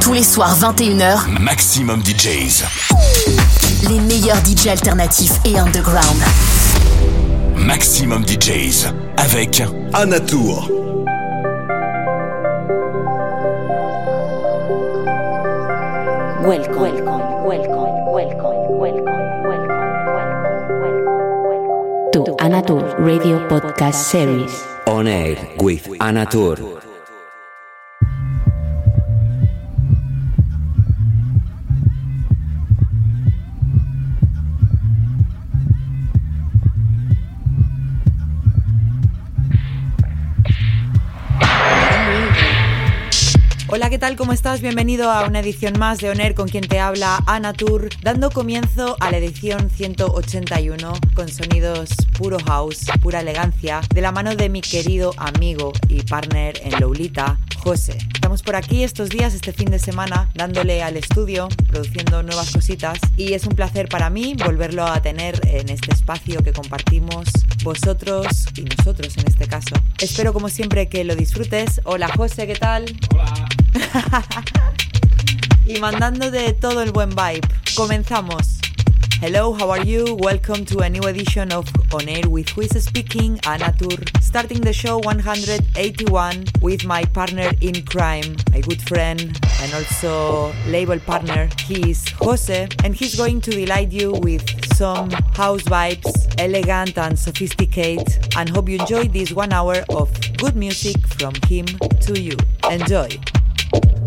Tous les soirs 21h, Maximum DJs. Les meilleurs DJs alternatifs et underground. Maximum DJs avec Anatour. Welcome, welcome, welcome, welcome, welcome, to Anatour Radio Podcast Series. On air with Anatour. ¿qué tal? ¿Cómo estás? Bienvenido a una edición más de Oner con quien te habla Ana Tour, dando comienzo a la edición 181 con sonidos puro house, pura elegancia, de la mano de mi querido amigo y partner en Loulita, José. Estamos por aquí estos días, este fin de semana, dándole al estudio, produciendo nuevas cositas y es un placer para mí volverlo a tener en este espacio que compartimos vosotros y nosotros en este caso. Espero como siempre que lo disfrutes. Hola José, ¿qué tal? Hola. y de todo el buen vibe. Comenzamos. Hello, how are you? Welcome to a new edition of On Air with Who is Speaking, Anna Tur. Starting the show 181 with my partner in crime, my good friend and also label partner. He is Jose, and he's going to delight you with some house vibes, elegant and sophisticated. And hope you enjoy this one hour of good music from him to you. Enjoy. Oh.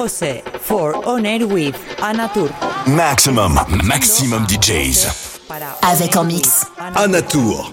José for On Air with Anatour. Maximum, maximum DJs. Avec en mix. Anatour.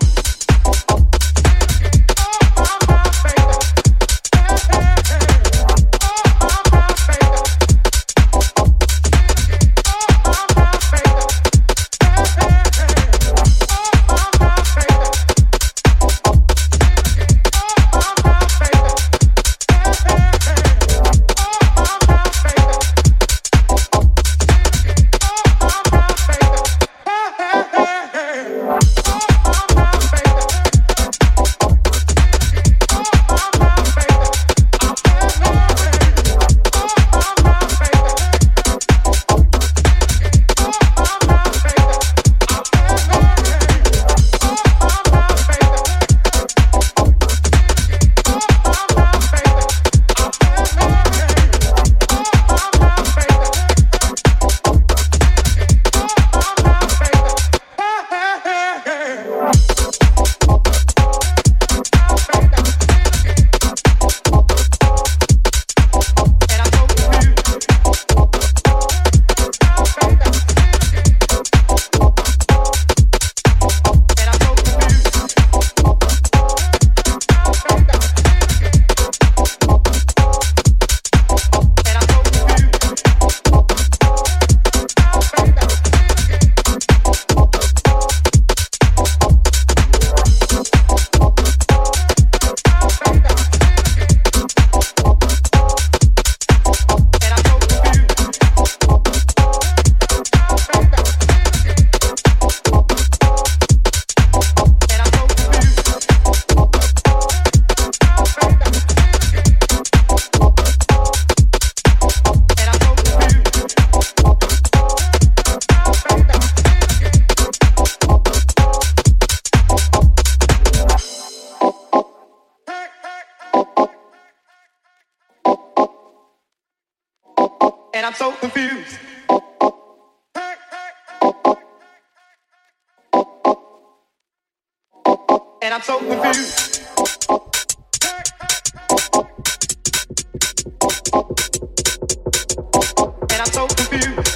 so confused.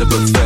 to but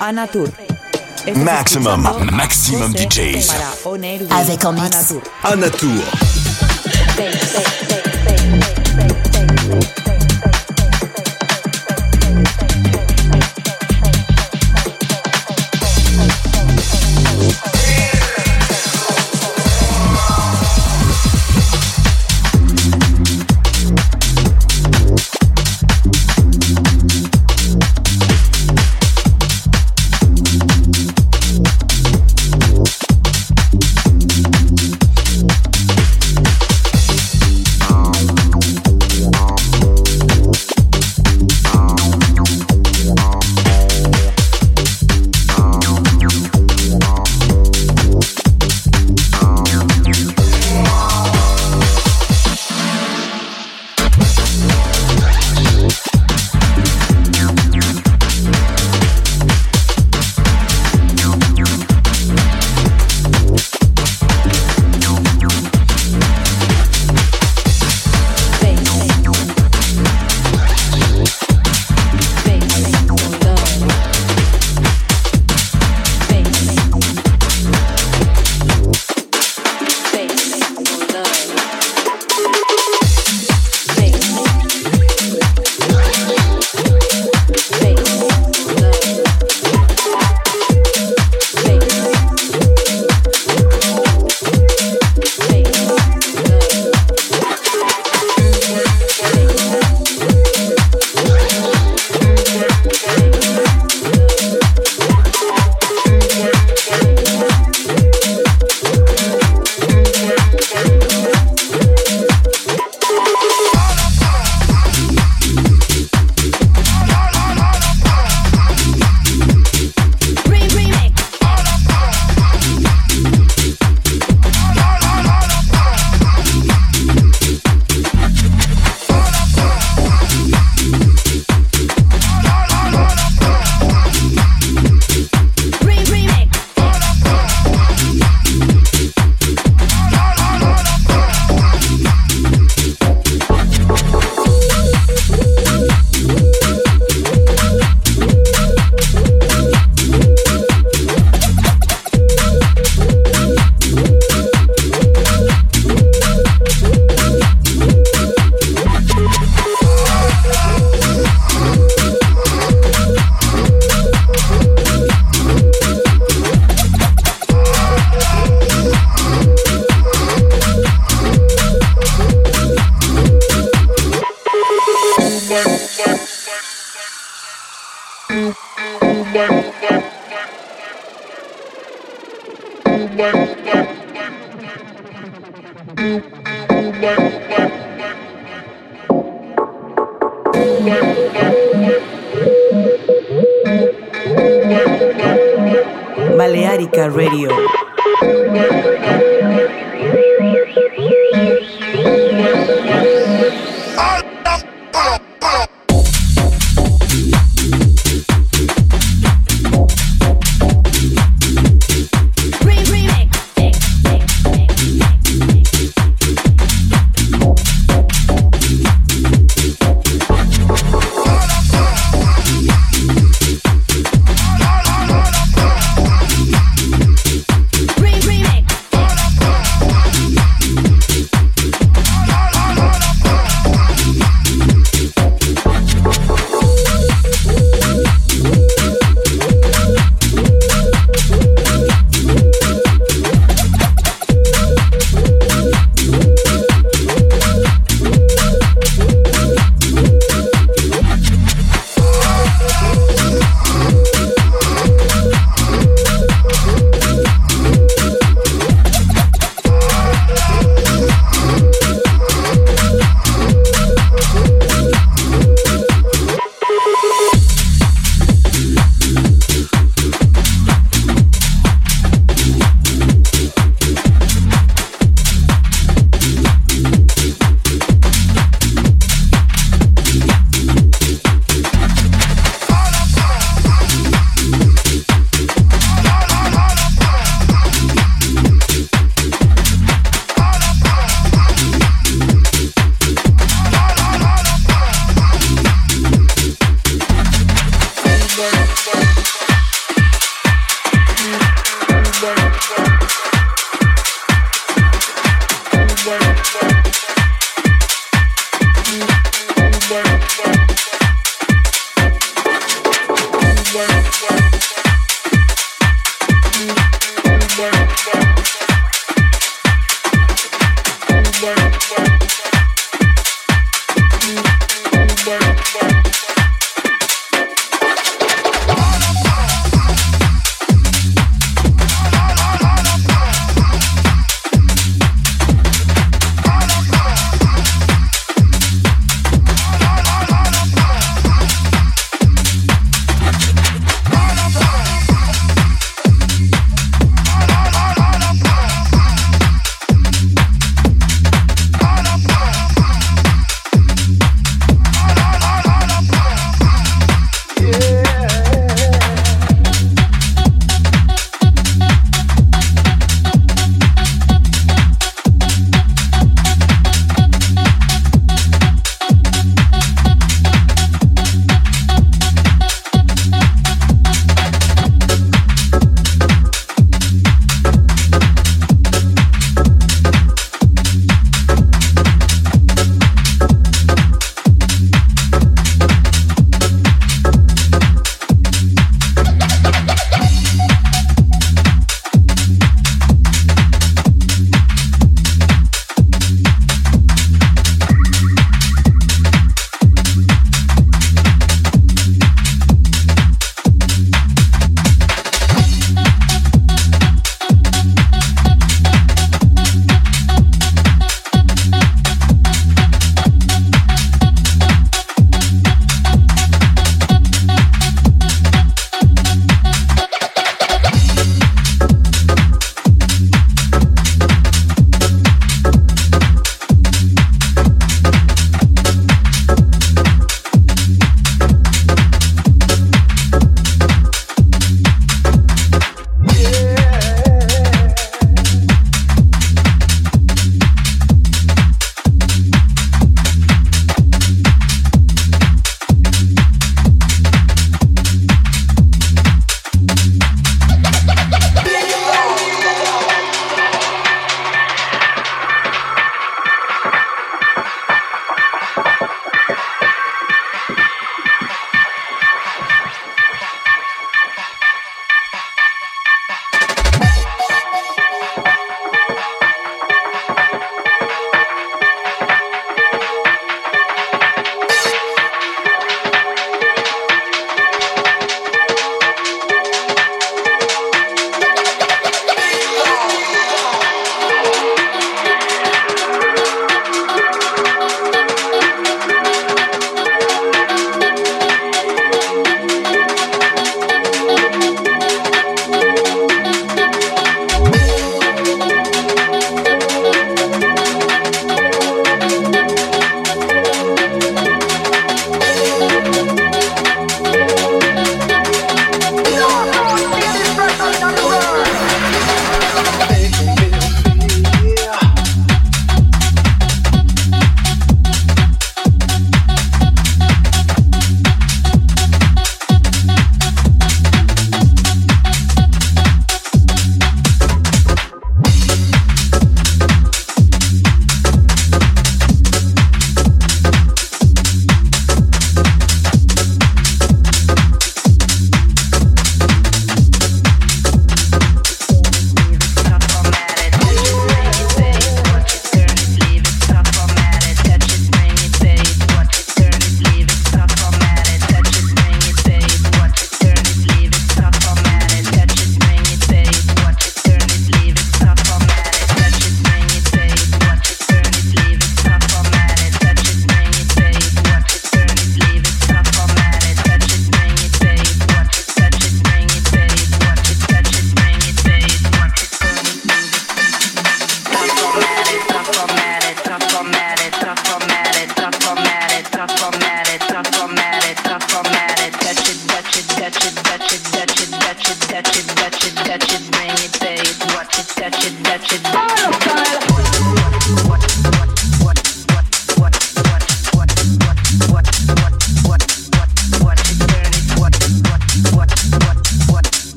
à Anatur. Maximum, maximum DJs. Avec en mix. Anatur.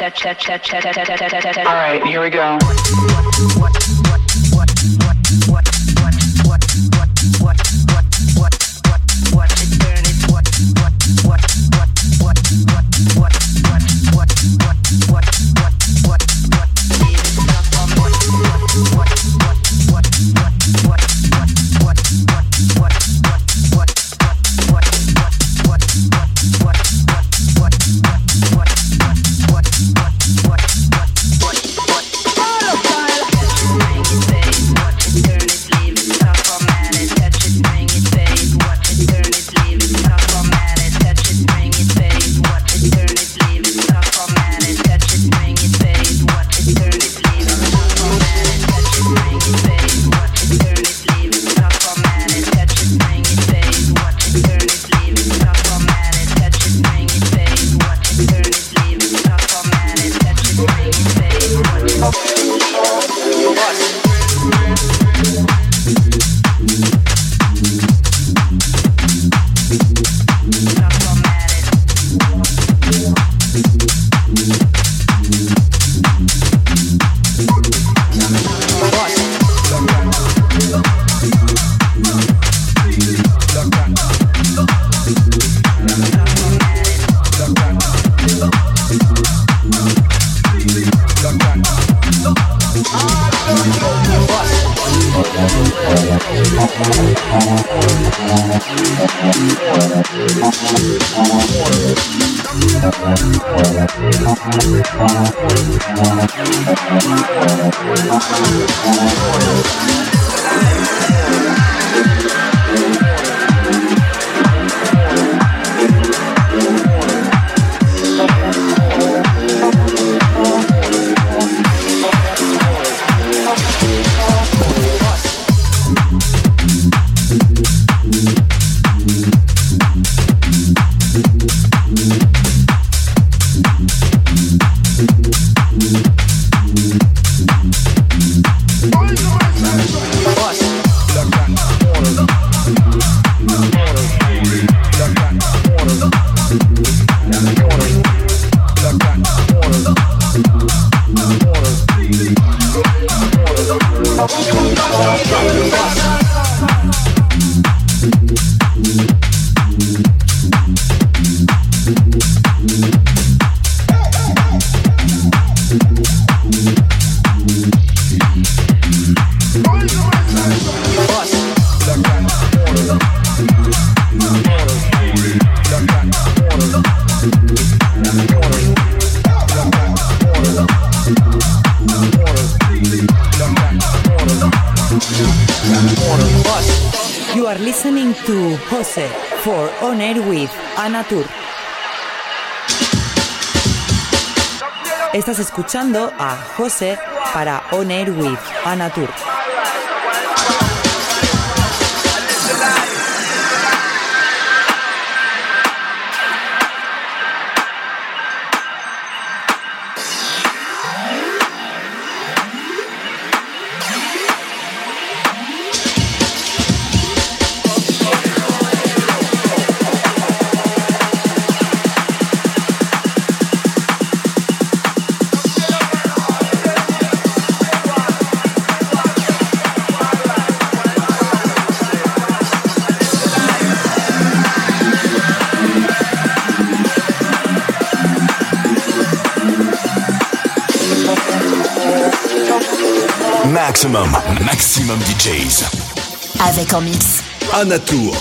All right, here we go. escuchando a José para On Air with Anatur. Maximum, maximum DJs. Avec en mix. Anatour.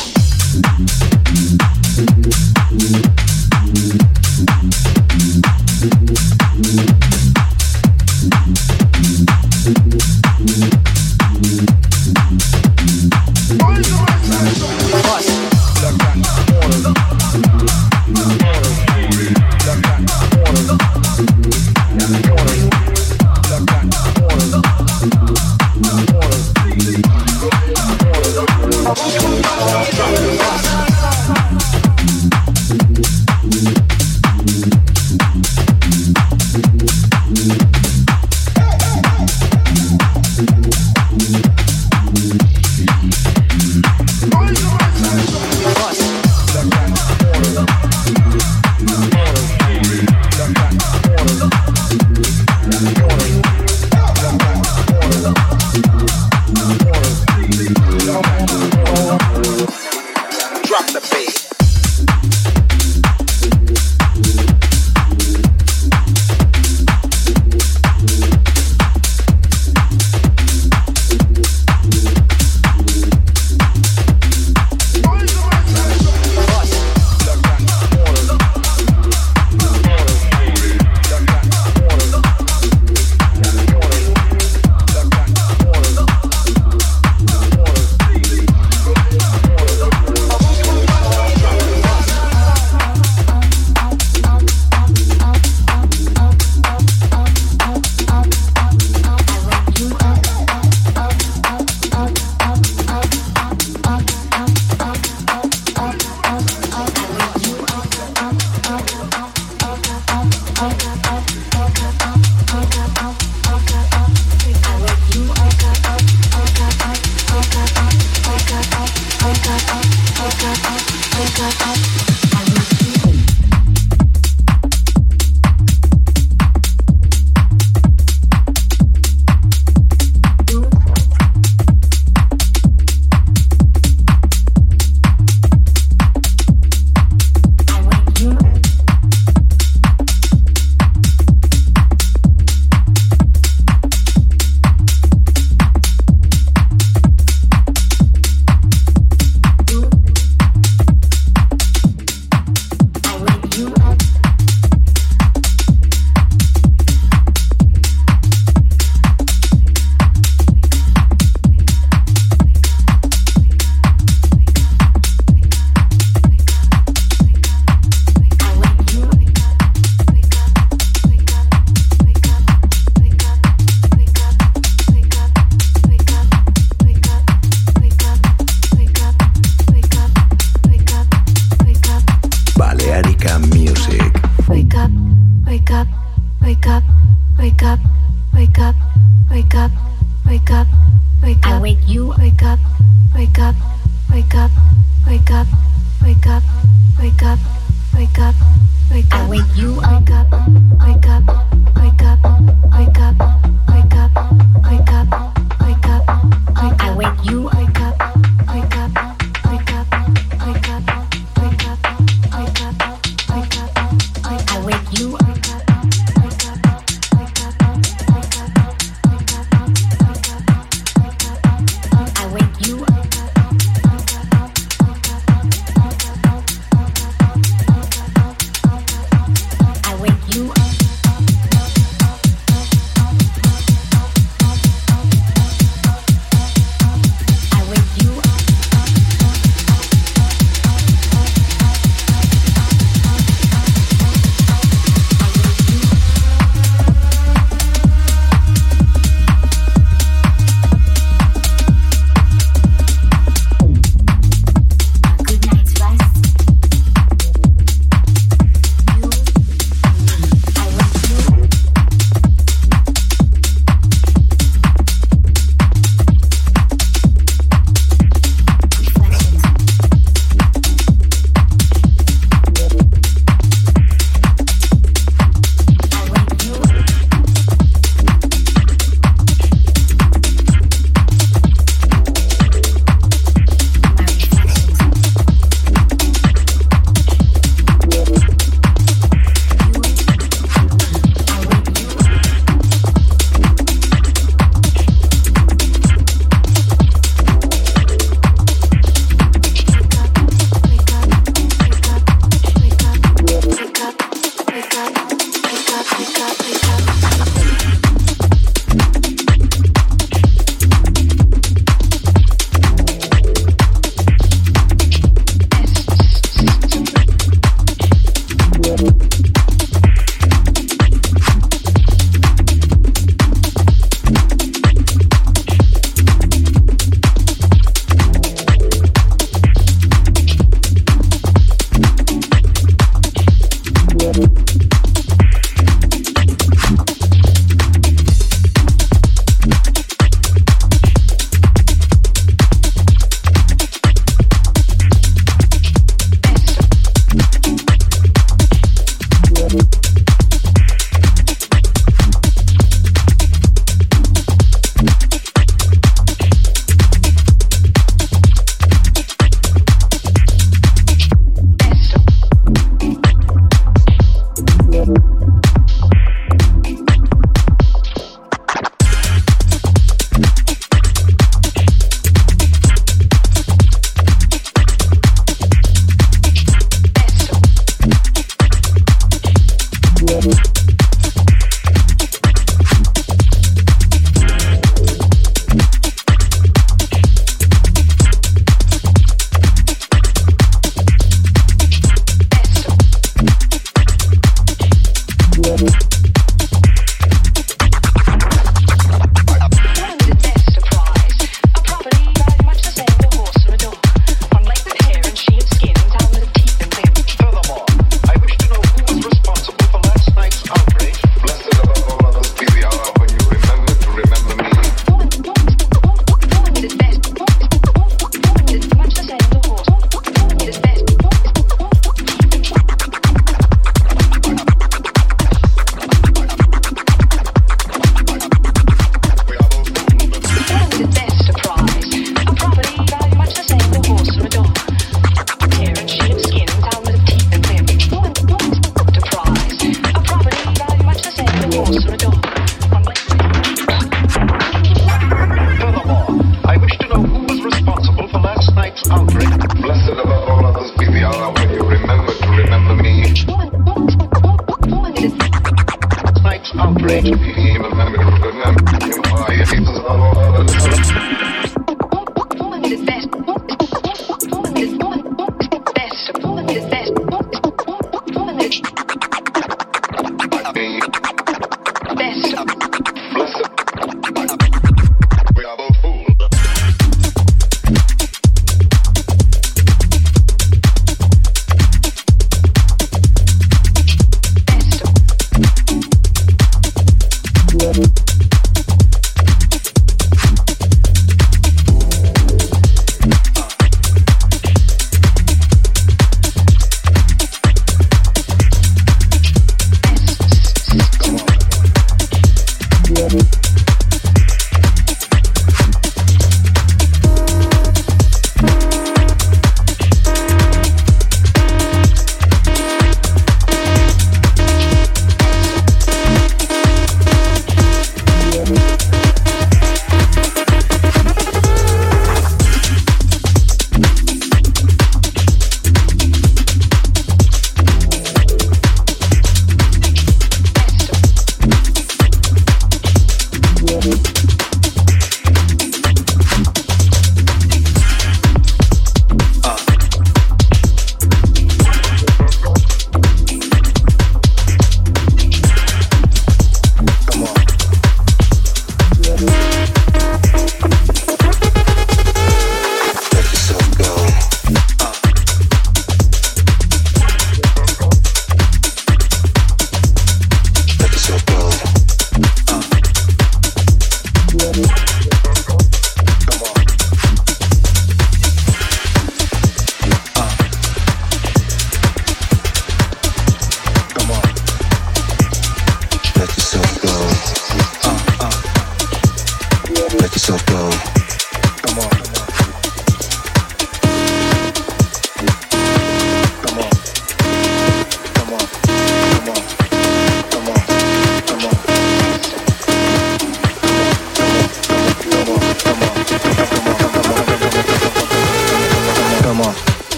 Thank you.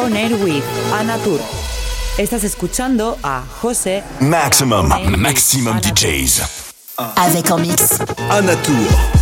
Con Air with Ana Estás escuchando a José Maximum, Maximum DJs. Avec en mix. Anatur.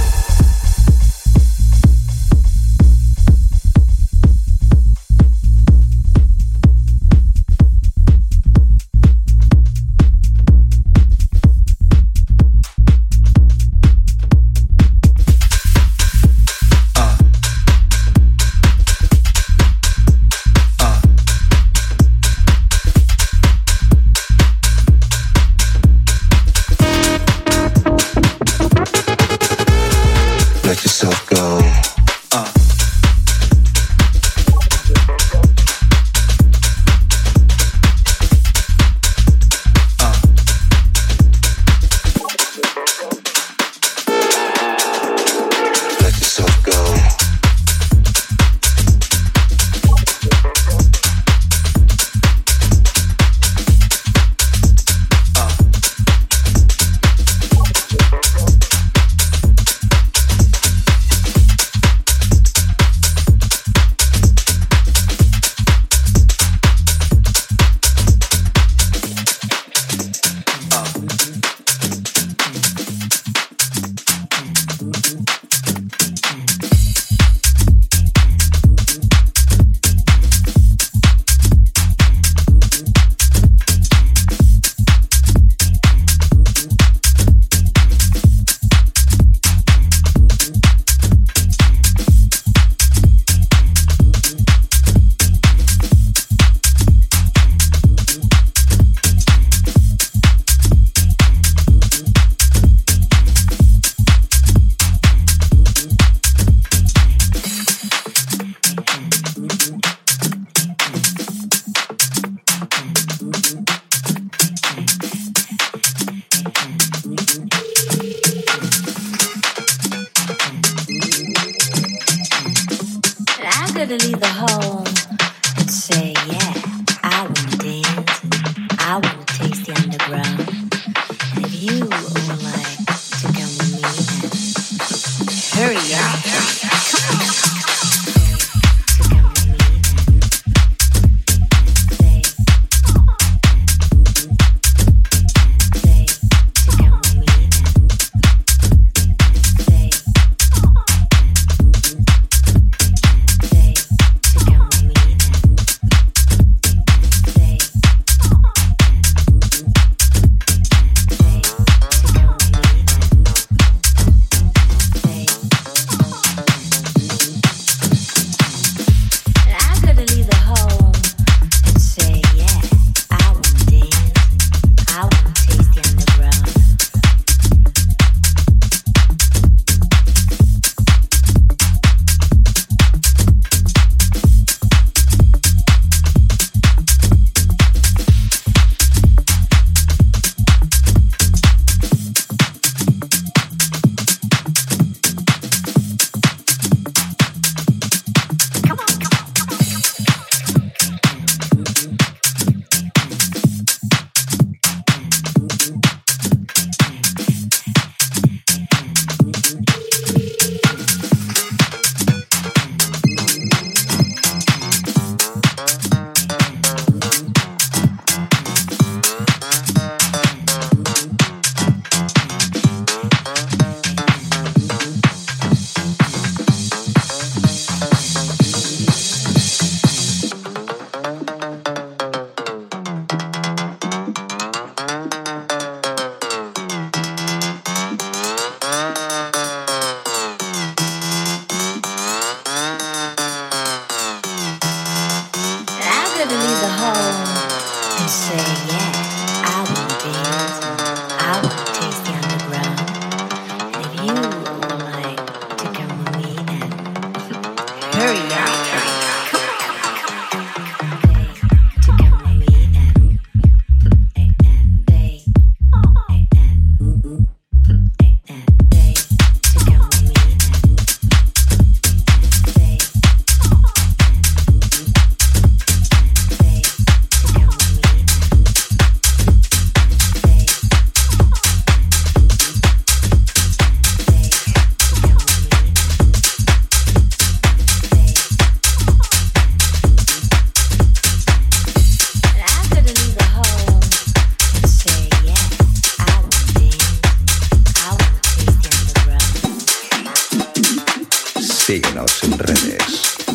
Síguenos en redes.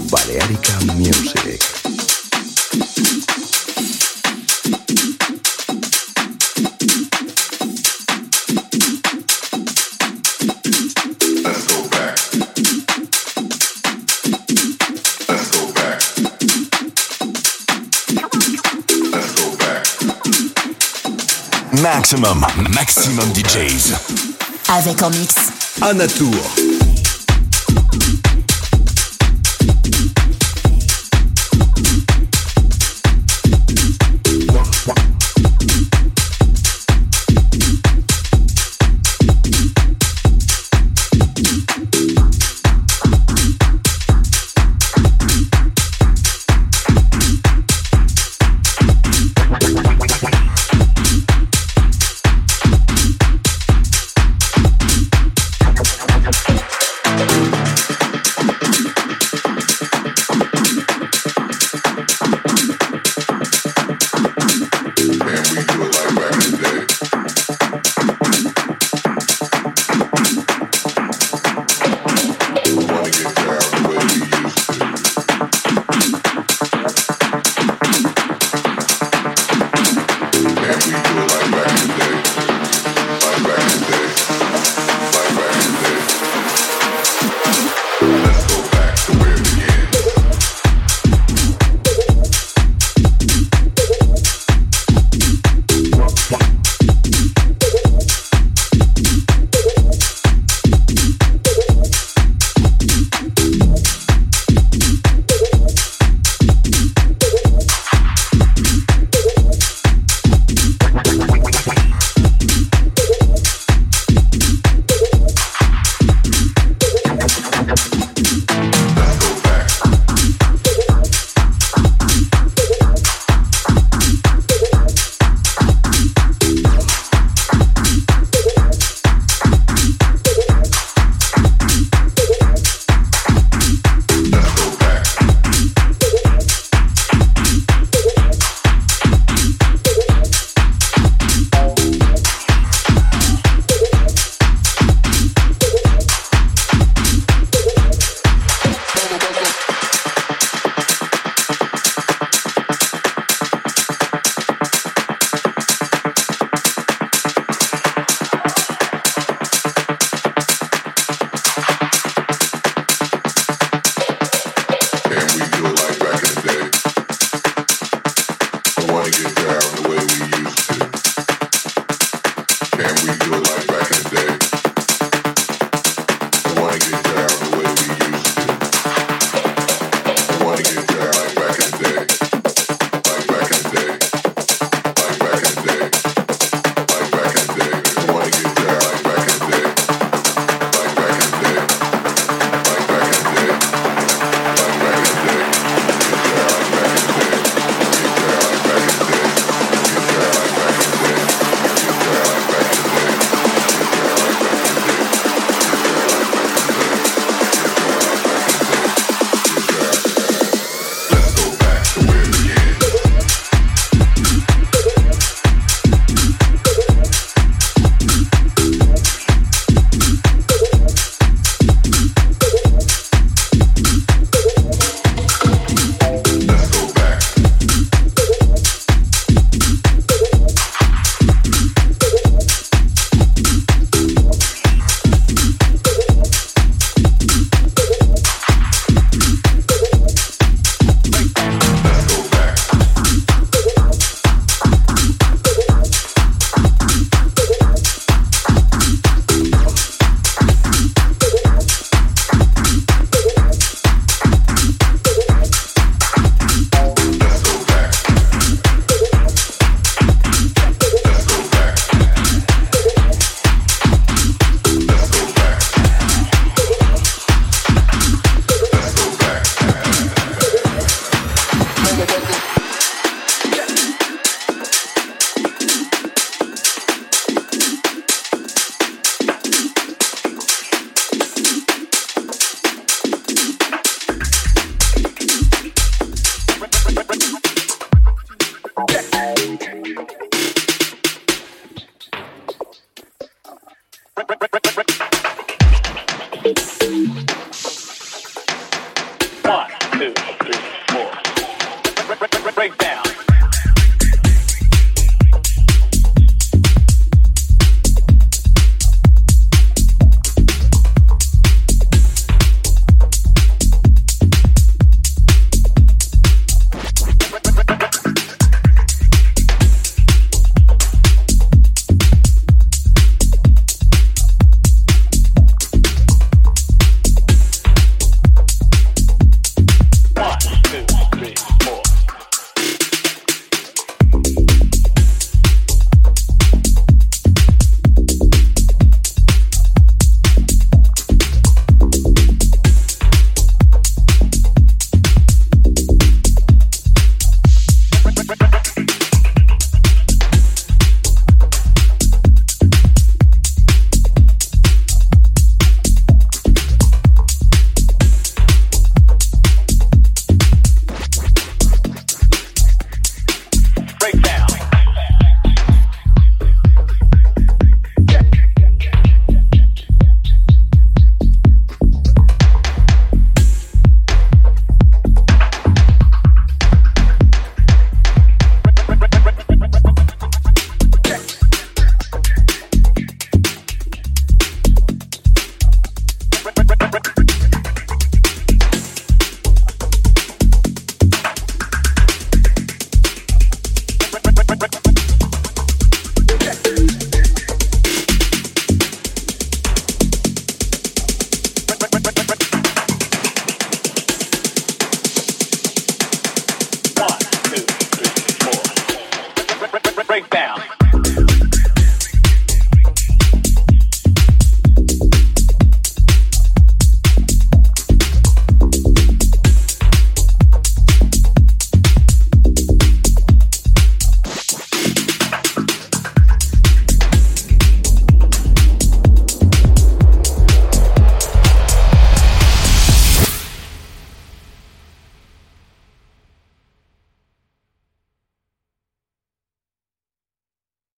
Balearica Music. Maxximum, maxximum DJs. Avec en mix. Anna Tur.